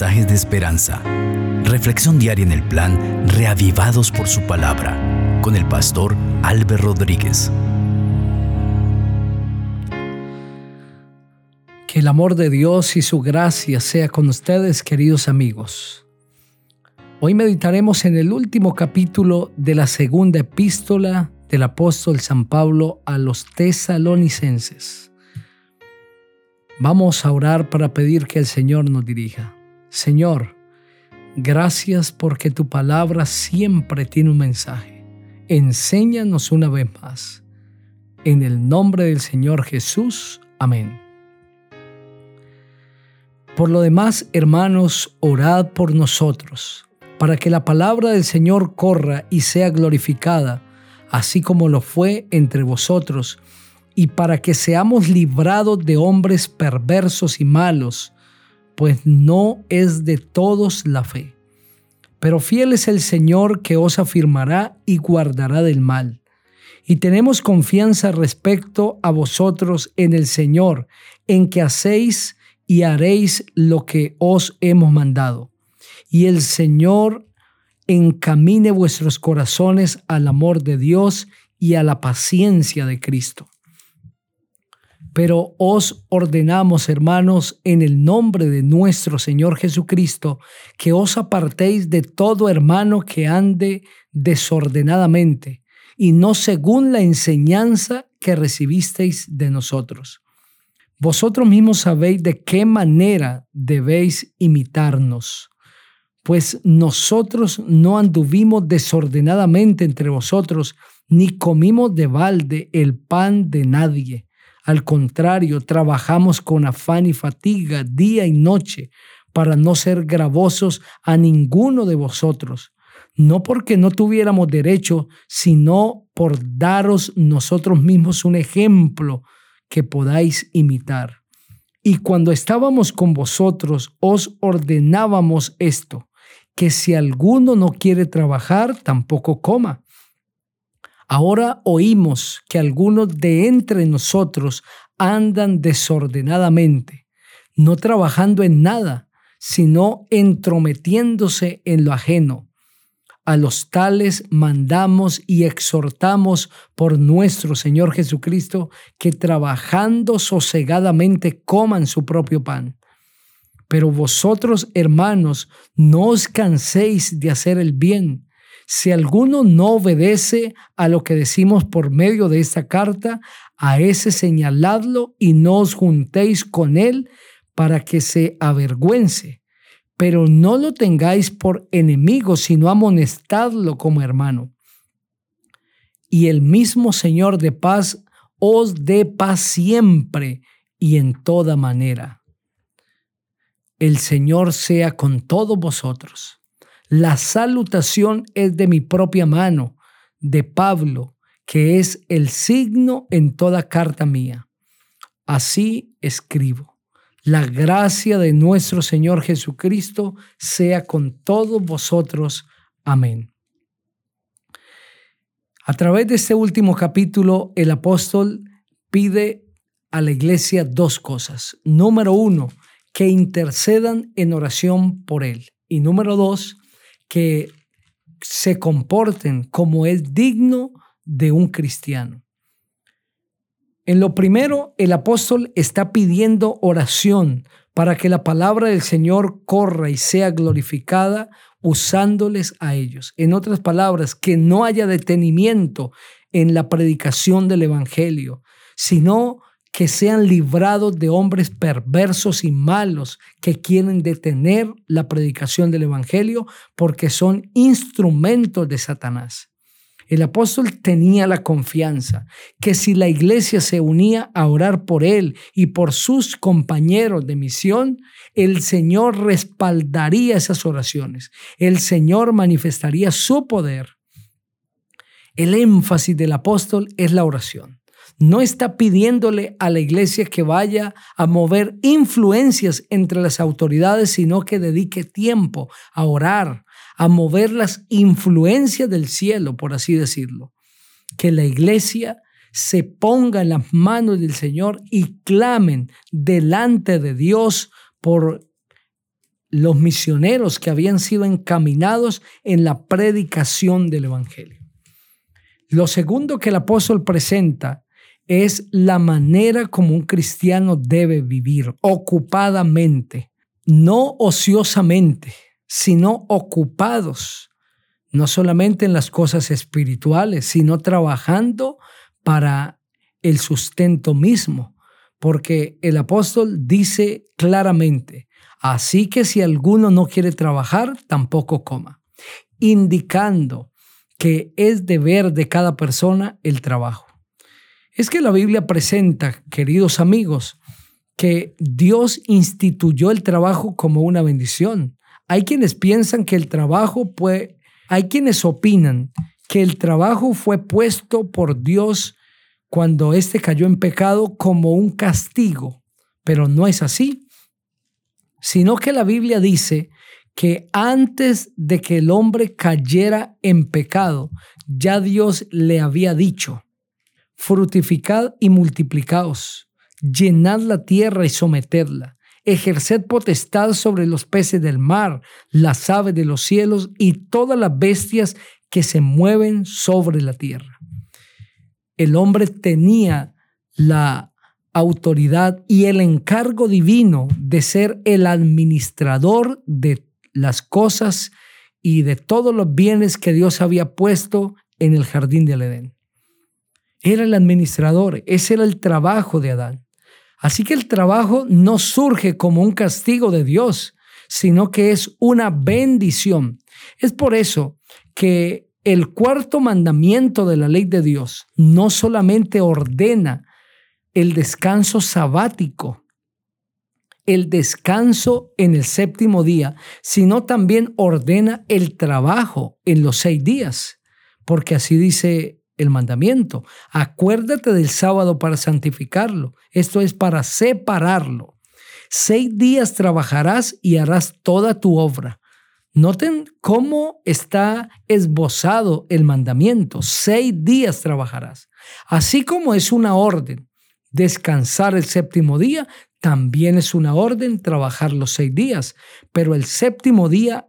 de esperanza. Reflexión diaria en el plan Reavivados por su palabra con el pastor Álvaro Rodríguez. Que el amor de Dios y su gracia sea con ustedes, queridos amigos. Hoy meditaremos en el último capítulo de la segunda epístola del apóstol San Pablo a los tesalonicenses. Vamos a orar para pedir que el Señor nos dirija. Señor, gracias porque tu palabra siempre tiene un mensaje. Enséñanos una vez más. En el nombre del Señor Jesús. Amén. Por lo demás, hermanos, orad por nosotros, para que la palabra del Señor corra y sea glorificada, así como lo fue entre vosotros, y para que seamos librados de hombres perversos y malos, pues no es de todos la fe. Pero fiel es el Señor que os afirmará y guardará del mal. Y tenemos confianza respecto a vosotros en el Señor, en que hacéis y haréis lo que os hemos mandado. Y el Señor encamine vuestros corazones al amor de Dios y a la paciencia de Cristo. Pero os ordenamos, hermanos, en el nombre de nuestro Señor Jesucristo, que os apartéis de todo hermano que ande desordenadamente, y no según la enseñanza que recibisteis de nosotros. Vosotros mismos sabéis de qué manera debéis imitarnos, pues nosotros no anduvimos desordenadamente entre vosotros, ni comimos de balde el pan de nadie al contrario, trabajamos con afán y fatiga día y noche para no ser gravosos a ninguno de vosotros, no porque no tuviéramos derecho, sino por daros nosotros mismos un ejemplo que podáis imitar. Y cuando estábamos con vosotros, os ordenábamos esto, que si alguno no quiere trabajar, tampoco coma Ahora oímos que algunos de entre nosotros andan desordenadamente, no trabajando en nada, sino entrometiéndose en lo ajeno. A los tales mandamos y exhortamos por nuestro Señor Jesucristo que trabajando sosegadamente coman su propio pan. Pero vosotros, hermanos, no os canséis de hacer el bien si alguno no obedece a lo que decimos por medio de esta carta, a ese señaladlo y no os juntéis con él para que se avergüence. Pero no lo tengáis por enemigo, sino amonestadlo como hermano. Y el mismo Señor de paz os dé paz siempre y en toda manera. El Señor sea con todos vosotros. La salutación es de mi propia mano, de Pablo, que es el signo en toda carta mía. Así escribo. La gracia de nuestro Señor Jesucristo sea con todos vosotros. Amén. A través de este último capítulo, el apóstol pide a la iglesia dos cosas. Número uno, que intercedan en oración por él. Y número dos, que se comporten como es digno de un cristiano. En lo primero, el apóstol está pidiendo oración para que la palabra del Señor corra y sea glorificada usándoles a ellos. En otras palabras, que no haya detenimiento en la predicación del Evangelio, sino que sean librados de hombres perversos y malos que quieren detener la predicación del Evangelio porque son instrumentos de Satanás. El apóstol tenía la confianza que si la iglesia se unía a orar por él y por sus compañeros de misión, el Señor respaldaría esas oraciones. El Señor manifestaría su poder. El énfasis del apóstol es la oración no está pidiéndole a la iglesia que vaya a mover influencias entre las autoridades, sino que dedique tiempo a orar, a mover las influencias del cielo, por así decirlo. Que la iglesia se ponga en las manos del Señor y clamen delante de Dios por los misioneros que habían sido encaminados en la predicación del Evangelio. Lo segundo que el apóstol presenta es la manera como un cristiano debe vivir, ocupadamente, no ociosamente, sino ocupados, no solamente en las cosas espirituales, sino trabajando para el sustento mismo, porque el apóstol dice claramente, así que si alguno no quiere trabajar, tampoco coma, indicando que es deber de cada persona el trabajo. Es que la Biblia presenta, queridos amigos, que Dios instituyó el trabajo como una bendición. Hay quienes piensan que el trabajo puede, hay quienes opinan que el trabajo fue puesto por Dios cuando éste cayó en pecado como un castigo, pero no es así, sino que la Biblia dice que antes de que el hombre cayera en pecado, ya Dios le había dicho, fructificad y multiplicaos, llenad la tierra y sometedla, ejerced potestad sobre los peces del mar, las aves de los cielos y todas las bestias que se mueven sobre la tierra. El hombre tenía la autoridad y el encargo divino de ser el administrador de las cosas y de todos los bienes que Dios había puesto en el jardín del Edén. Era el administrador, ese era el trabajo de Adán. Así que el trabajo no surge como un castigo de Dios, sino que es una bendición. Es por eso que el cuarto mandamiento de la ley de Dios no solamente ordena el descanso sabático, el descanso en el séptimo día, sino también ordena el trabajo en los seis días, porque así dice el mandamiento. Acuérdate del sábado para santificarlo. Esto es para separarlo. Seis días trabajarás y harás toda tu obra. Noten cómo está esbozado el mandamiento. Seis días trabajarás. Así como es una orden descansar el séptimo día, también es una orden trabajar los seis días. Pero el séptimo día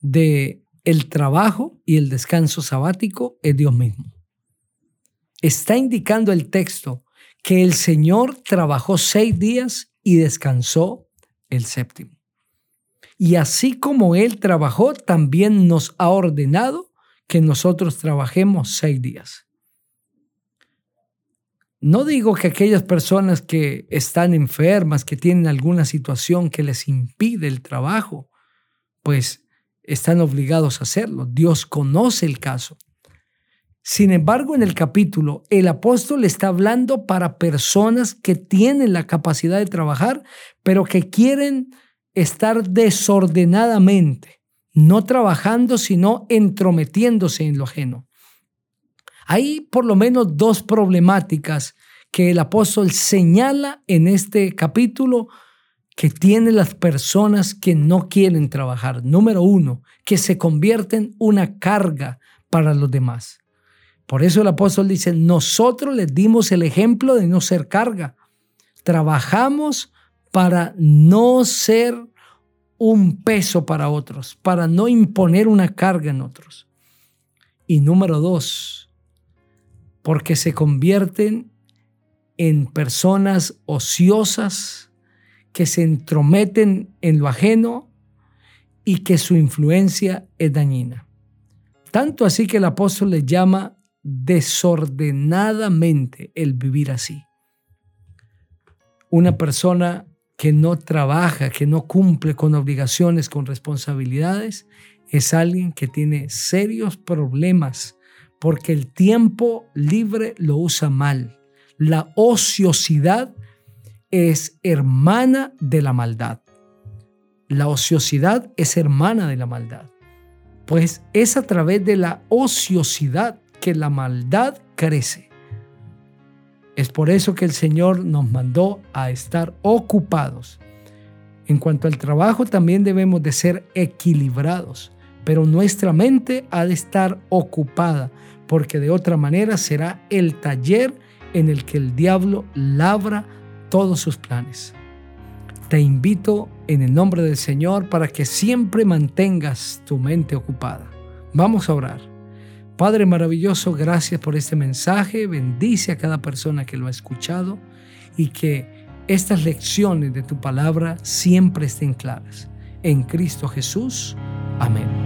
de el trabajo y el descanso sabático es Dios mismo. Está indicando el texto que el Señor trabajó seis días y descansó el séptimo. Y así como Él trabajó, también nos ha ordenado que nosotros trabajemos seis días. No digo que aquellas personas que están enfermas, que tienen alguna situación que les impide el trabajo, pues están obligados a hacerlo. Dios conoce el caso. Sin embargo, en el capítulo, el apóstol está hablando para personas que tienen la capacidad de trabajar, pero que quieren estar desordenadamente, no trabajando, sino entrometiéndose en lo ajeno. Hay por lo menos dos problemáticas que el apóstol señala en este capítulo que tienen las personas que no quieren trabajar. Número uno, que se convierten una carga para los demás. Por eso el apóstol dice, nosotros les dimos el ejemplo de no ser carga. Trabajamos para no ser un peso para otros, para no imponer una carga en otros. Y número dos, porque se convierten en personas ociosas, que se entrometen en lo ajeno y que su influencia es dañina. Tanto así que el apóstol le llama desordenadamente el vivir así. Una persona que no trabaja, que no cumple con obligaciones, con responsabilidades, es alguien que tiene serios problemas porque el tiempo libre lo usa mal. La ociosidad es hermana de la maldad. la ociosidad es hermana de la maldad, pues es a través de la ociosidad que la maldad crece. Es por eso que el Señor nos mandó a estar ocupados. En cuanto al trabajo, también debemos de ser equilibrados, pero nuestra mente ha de estar ocupada, porque de otra manera será el taller en el que el diablo labra todos sus planes. Te invito en el nombre del Señor para que siempre mantengas tu mente ocupada. Vamos a orar. Padre maravilloso, gracias por este mensaje. Bendice a cada persona que lo ha escuchado y que estas lecciones de tu palabra siempre estén claras. En Cristo Jesús. Amén.